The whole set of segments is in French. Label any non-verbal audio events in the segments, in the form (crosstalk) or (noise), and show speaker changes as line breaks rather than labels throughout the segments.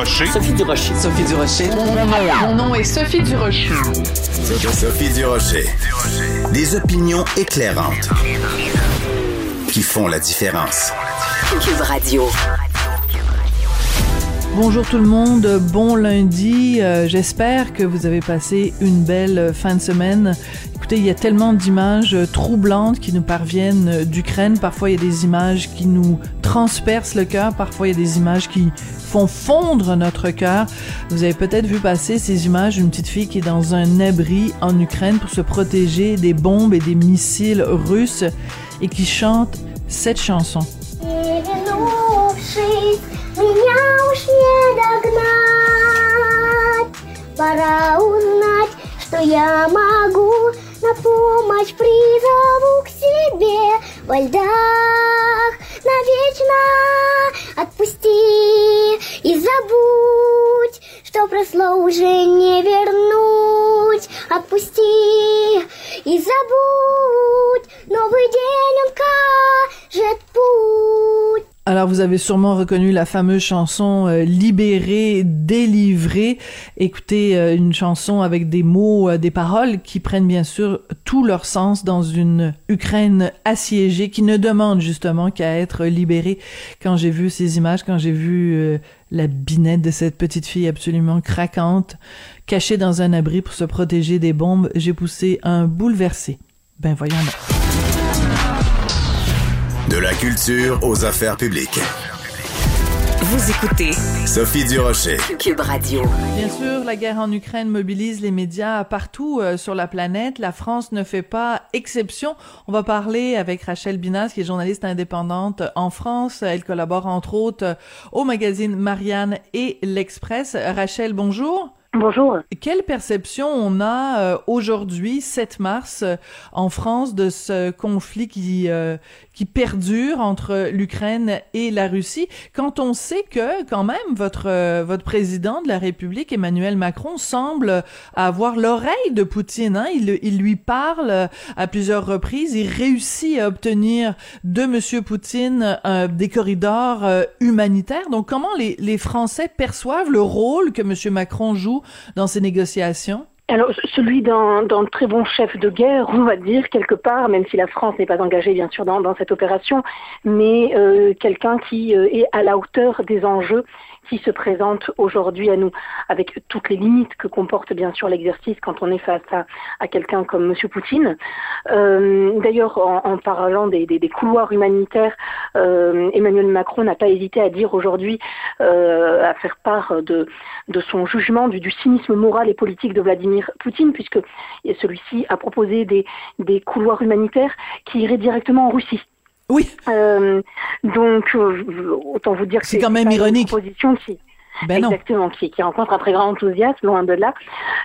Durocher.
Sophie Durocher. Sophie Durocher.
Mon nom est Sophie Durocher.
Sophie Durocher. Des opinions éclairantes qui font la différence.
Cube Radio.
Bonjour tout le monde, bon lundi. Euh, J'espère que vous avez passé une belle fin de semaine. Écoutez, il y a tellement d'images troublantes qui nous parviennent d'Ukraine. Parfois, il y a des images qui nous transpercent le cœur. Parfois, il y a des images qui font fondre notre cœur. Vous avez peut-être vu passer ces images d'une petite fille qui est dans un abri en Ukraine pour se protéger des bombes et des missiles russes et qui chante cette chanson.
Меня уж не догнать Пора узнать, что я могу На помощь призову к себе. Во льдах навечно Отпусти и забудь Что прошло уже не вернуть. Отпусти и забудь Новый день он кажет путь
Alors vous avez sûrement reconnu la fameuse chanson euh, Libéré. Écoutez, euh, une chanson avec des mots, euh, des paroles qui prennent bien sûr tout leur sens dans une Ukraine assiégée qui ne demande justement qu'à être libérée. Quand j'ai vu ces images, quand j'ai vu euh, la binette de cette petite fille absolument craquante, cachée dans un abri pour se protéger des bombes, j'ai poussé un bouleversé. Ben voyons.
De la culture aux affaires publiques.
Vous écoutez
Sophie Durocher.
Cube Radio.
Bien sûr, la guerre en Ukraine mobilise les médias partout euh, sur la planète. La France ne fait pas exception. On va parler avec Rachel Binas, qui est journaliste indépendante en France. Elle collabore entre autres au magazine Marianne et l'Express. Rachel, bonjour.
Bonjour.
Quelle perception on a euh, aujourd'hui, 7 mars, euh, en France, de ce conflit qui euh, qui perdure entre l'Ukraine et la Russie, quand on sait que, quand même, votre euh, votre président de la République, Emmanuel Macron, semble avoir l'oreille de Poutine. Hein? Il, il lui parle à plusieurs reprises. Il réussit à obtenir de Monsieur Poutine euh, des corridors euh, humanitaires. Donc, comment les, les Français perçoivent le rôle que Monsieur Macron joue dans ces négociations?
Alors, celui d'un très bon chef de guerre, on va dire, quelque part, même si la France n'est pas engagée, bien sûr, dans, dans cette opération, mais euh, quelqu'un qui euh, est à la hauteur des enjeux qui se présentent aujourd'hui à nous, avec toutes les limites que comporte, bien sûr, l'exercice quand on est face à, quelqu'un comme Monsieur Poutine. Euh, D'ailleurs, en, parlant des, couloirs humanitaires, euh, Emmanuel Macron n'a pas hésité à dire aujourd'hui, euh, à faire part de, son jugement du, cynisme moral et politique de Vladimir Poutine, puisque celui-ci a proposé des couloirs humanitaires qui iraient directement en Russie.
Oui.
Euh, donc, euh, autant vous dire que
c'est quand même ironique.
Une proposition qui,
ben
Exactement, qui, qui, rencontre un très grand enthousiasme, loin de là.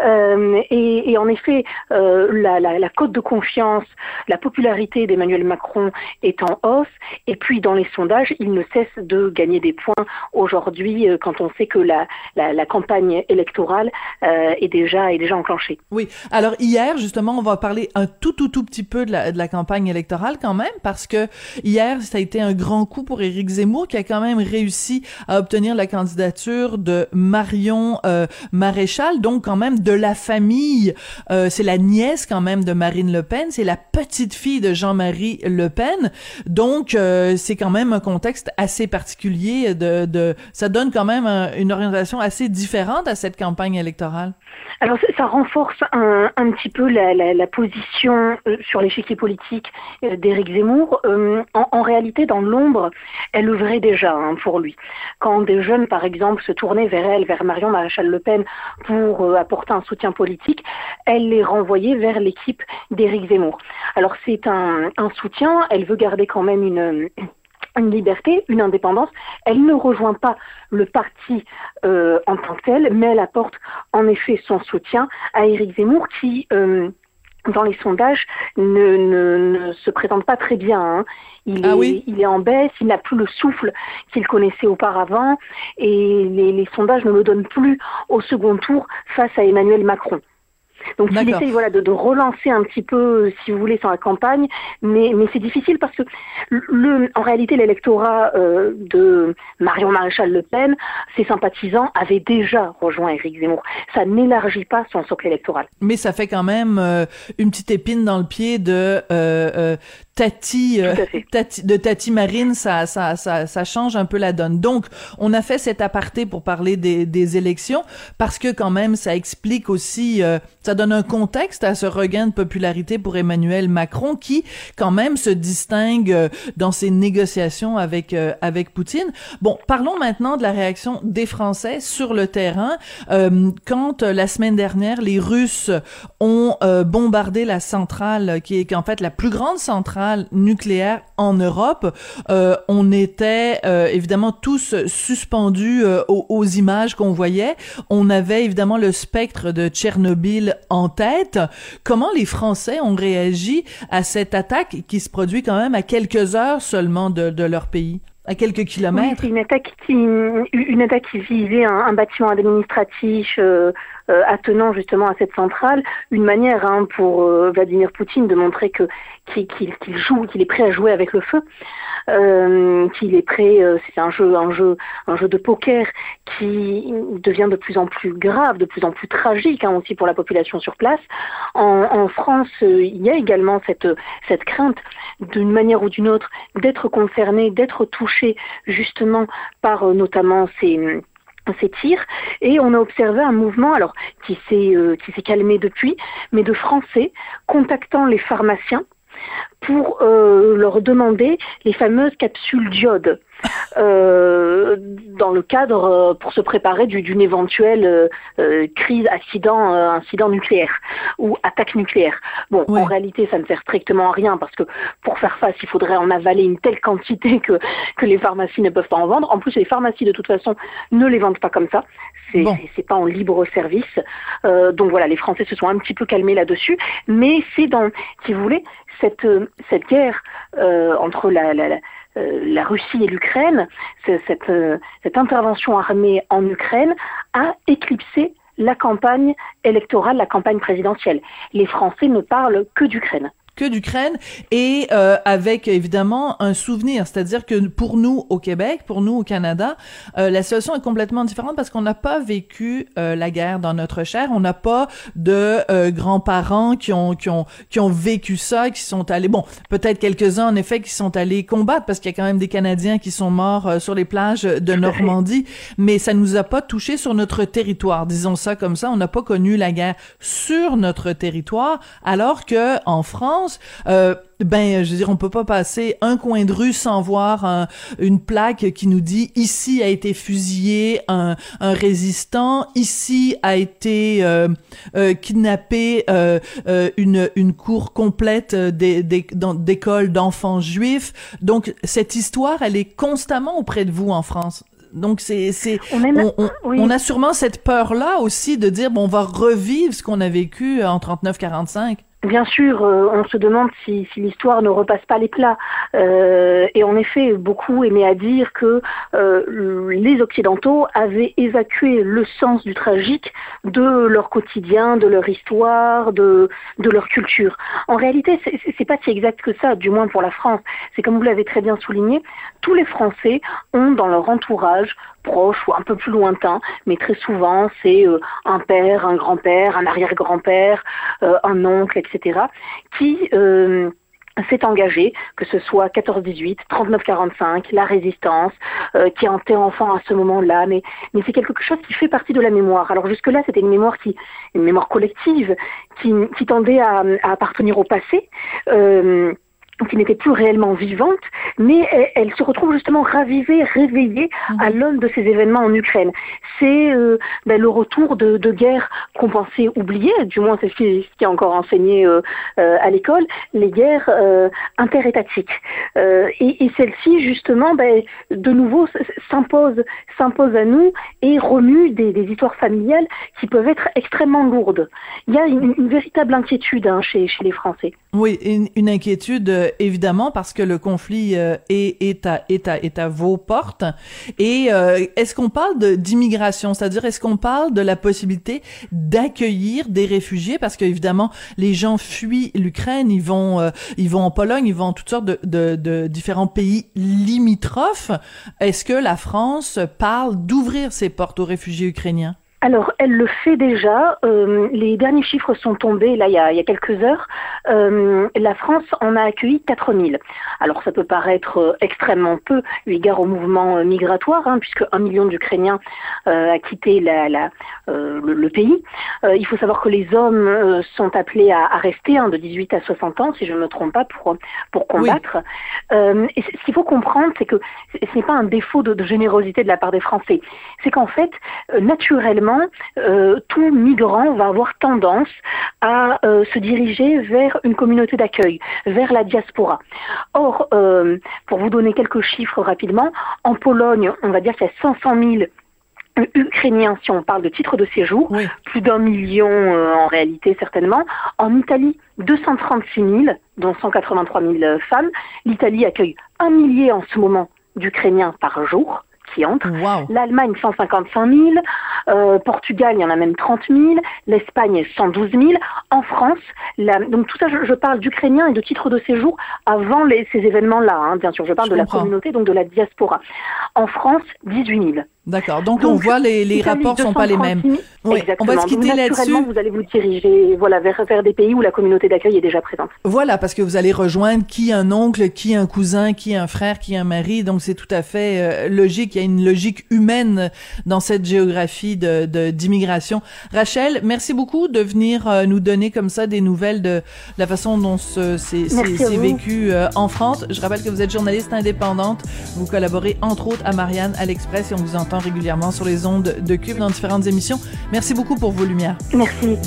Euh, et, et, en effet, euh, la, la, la, cote de confiance, la popularité d'Emmanuel Macron est en hausse. Et puis, dans les sondages, il ne cesse de gagner des points aujourd'hui, euh, quand on sait que la, la campagne électorale euh, est déjà est déjà enclenchée.
Oui. Alors hier, justement, on va parler un tout tout tout petit peu de la, de la campagne électorale quand même, parce que hier, ça a été un grand coup pour Éric Zemmour, qui a quand même réussi à obtenir la candidature de Marion euh, Maréchal, donc quand même de la famille. Euh, c'est la nièce quand même de Marine Le Pen, c'est la petite fille de Jean-Marie Le Pen. Donc euh, c'est quand même un contexte assez particulier. Ça donne quand même une orientation assez différente à cette campagne électorale.
Alors ça renforce un, petit peu la, position sur l'échiquier politique d'Éric Zemmour. En, en, réalité, dans l'ombre, elle œuvrait déjà hein, pour lui. Quand des jeunes, par exemple, se tournaient vers elle, vers Marion Maréchal Le Pen, pour apporter un soutien politique, elle les renvoyait vers l'équipe d'Éric Zemmour. Alors c'est un, soutien, elle veut garder quand même une une liberté, une indépendance. Elle ne rejoint pas le parti euh, en tant que tel, mais elle apporte en effet son soutien à Éric Zemmour qui, euh, dans les sondages, ne, ne, ne, se présente pas très bien. Hein. Il, ah est, oui il est en baisse, il n'a plus le souffle qu'il connaissait auparavant et les, les sondages ne le donnent plus au second tour face à Emmanuel Macron. Donc il essaye voilà de, de, relancer un petit peu, si vous voulez, sur la campagne, mais mais c'est difficile parce que le, en réalité l'électorat euh, de Marion Maréchal Le Pen, ses sympathisants avaient déjà rejoint Éric Zemmour. Ça n'élargit pas son socle électoral.
Mais ça fait quand même euh, une petite épine dans le pied de euh, euh Tati, euh, Tati, de Tati Marine, ça, ça, ça, ça change un peu la donne. Donc, on a fait cet aparté pour parler des, des élections parce que quand même, ça explique aussi, euh, ça donne un contexte à ce regain de popularité pour Emmanuel Macron qui, quand même, se distingue euh, dans ses négociations avec avec Poutine. Bon, parlons maintenant de la réaction des Français sur le terrain. quand la semaine dernière, les Russes ont bombardé la centrale qui est en fait la plus grande centrale nucléaire en Europe. Euh, on était euh, évidemment tous suspendus euh, aux, images qu'on voyait. On avait évidemment le spectre de Tchernobyl en tête. Comment les Français ont réagi à cette attaque qui se produit quand même à quelques heures seulement de, leur pays? à quelques kilomètres?
Oui, une attaque qui une visait un, un bâtiment administratif euh, euh, attenant justement à cette centrale, une manière hein, pour euh, Vladimir Poutine de montrer que qu'il qu joue, qu'il est prêt à jouer avec le feu, euh, qu'il est prêt. Euh, c'est un jeu, un jeu, un jeu de poker qui devient de plus en plus grave, de plus en plus tragique hein, aussi pour la population sur place. En, France, euh, il y a également cette cette crainte d'une manière ou d'une autre d'être concerné, d'être touché justement par notamment ces ces tirs et on a observé un mouvement alors qui s'est qui s'est calmé depuis mais de français contactant les pharmaciens pour euh, leur demander les fameuses capsules d'iode euh, dans le cadre euh, pour se préparer d'une éventuelle euh, euh, crise, accident, euh, incident nucléaire ou attaque nucléaire. Bon, en réalité, ça ne sert strictement à rien parce que pour faire face, il faudrait en avaler une telle quantité (laughs) que que les pharmacies ne peuvent pas en vendre. En plus, les pharmacies de toute façon ne les vendent pas comme ça. C'est bon. c'est pas en libre service. Euh, donc voilà, les Français se sont un petit peu calmés là-dessus, mais c'est dans, si vous voulez, cette cette guerre entre la, la, la la Russie et l'Ukraine, cette, euh, cette intervention armée en Ukraine a éclipsé la campagne électorale, la campagne présidentielle. Les Français ne parlent que d'Ukraine
que d'Ukraine et euh, avec évidemment un souvenir, c'est-à-dire que pour nous au Québec, pour nous au Canada, euh, la situation est complètement différente parce qu'on n'a pas vécu euh, la guerre dans notre chair, on n'a pas de euh, grands-parents qui ont qui ont qui ont vécu ça, qui sont allés bon, peut-être quelques-uns en effet qui sont allés combattre parce qu'il y a quand même des Canadiens qui sont morts euh, sur les plages de Normandie, mais ça nous a pas touché sur notre territoire, disons ça comme ça, on n'a pas connu la guerre sur notre territoire alors que en France euh, ben, je veux dire, on peut pas passer un coin de rue sans voir un, une plaque qui nous dit ici a été fusillé un, un résistant, ici a été euh, euh, kidnappé euh, euh une, une cour complète d'écoles d'enfants juifs. Donc cette histoire, elle est constamment auprès de vous en France. Donc c'est c'est on, on, on, oui. on, a sûrement cette peur là aussi de dire bon on va revivre ce qu'on a vécu en 39 45.
Bien sûr, euh, on se demande si, si l'histoire ne repasse pas les plats. Euh, et en effet, beaucoup aimaient à dire que euh, les Occidentaux avaient évacué le sens du tragique de leur quotidien, de leur histoire, de, de leur culture. En réalité, c'est pas si exact que ça, du moins pour la France. C'est comme vous l'avez très bien souligné, tous les Français ont dans leur entourage proche ou un peu plus lointain, mais très souvent c'est euh, un père, un grand-père, un arrière-grand-père, euh, un oncle, etc., qui euh, s'est engagé, que ce soit 14-18, 39-45, la résistance, qui a été enfant à ce moment-là, mais, mais c'est quelque chose qui fait partie de la mémoire. Alors jusque-là, c'était une mémoire qui, une mémoire collective, qui, qui tendait à, à appartenir au passé qui n'était plus réellement vivante, mais elle, se retrouve justement ravivée, réveillée à mhm. l'aune de ces événements en Ukraine. C'est euh, ben, le retour de, de guerres qu'on pensait oubliées, du moins c'est ce qui, est encore enseigné euh, euh, à l'école, les guerres interétatiques. et, et celle-ci, justement, ben, de nouveau s'impose, s'impose à nous et remue des, des, histoires familiales qui peuvent être extrêmement lourdes. Il y a une, une véritable inquiétude hein, chez, chez les Français.
Oui, une, une inquiétude évidemment parce que le conflit euh, est, à, à, vos portes. Et euh, est-ce qu'on parle d'immigration, c'est-à-dire est-ce qu'on parle de la possibilité d'accueillir des réfugiés? Parce qu'évidemment les gens fuient l'Ukraine, ils vont euh, ils vont en Pologne, ils vont en toutes sortes de différents pays limitrophes. Est-ce que la France parle d'ouvrir ses portes aux réfugiés ukrainiens?
Alors, elle le fait déjà. Euh, les derniers chiffres sont tombés là il y a, il y a quelques heures. Euh, la France en a accueilli 4000. Alors, ça peut paraître euh, extrêmement peu eu égard au mouvement migratoire, hein, puisque un million d'Ukrainiens euh, a quitté la, la, le, le, pays. il faut savoir que les hommes sont appelés à, à rester hein, de 18 à 60 ans, si je ne me trompe pas, pour pour combattre. Oui. et ce qu'il faut comprendre, c'est que ce n'est pas un défaut de, de générosité de la part des Français. C'est qu'en fait, naturellement euh, tout migrant va avoir tendance à euh, se diriger vers une communauté d'accueil, vers la diaspora. Or, euh, pour vous donner quelques chiffres rapidement, en Pologne, on va dire qu'il y a 500 000 Ukrainiens, si on parle de titres de séjour, oui. plus d'un million euh, en réalité certainement. En Italie, 236 000, dont 183 000 femmes. L'Italie accueille un millier en ce moment d'Ukrainiens par jour qui entrent. Wow. L'Allemagne, 155 000. Euh, Portugal, il y en a même 30 000. L'Espagne, 112 000. En France, la... donc tout ça, je, je parle d'Ukrainiens et de titres de séjour avant les, ces événements-là. Hein, bien sûr, je parle je de comprends. la communauté, donc de la diaspora. En France, 18 000.
D'accord. Donc, Donc, on voit les, les rapports sont pas les mêmes.
Oui, on va se quitter là-dessus. Vous allez vous diriger voilà vers, vers des pays où la communauté d'accueil est déjà présente.
Voilà, parce que vous allez rejoindre qui un oncle, qui un cousin, qui un frère, qui un mari. Donc c'est tout à fait euh, logique. Il y a une logique humaine dans cette géographie de d'immigration. Rachel, merci beaucoup de venir euh, nous donner comme ça des nouvelles de la façon dont c'est vécu euh, en France. Je rappelle que vous êtes journaliste indépendante. Vous collaborez entre autres à Marianne à l'Express et on vous régulièrement sur les ondes de Cube dans différentes émissions. Merci beaucoup pour vos lumières.
Merci.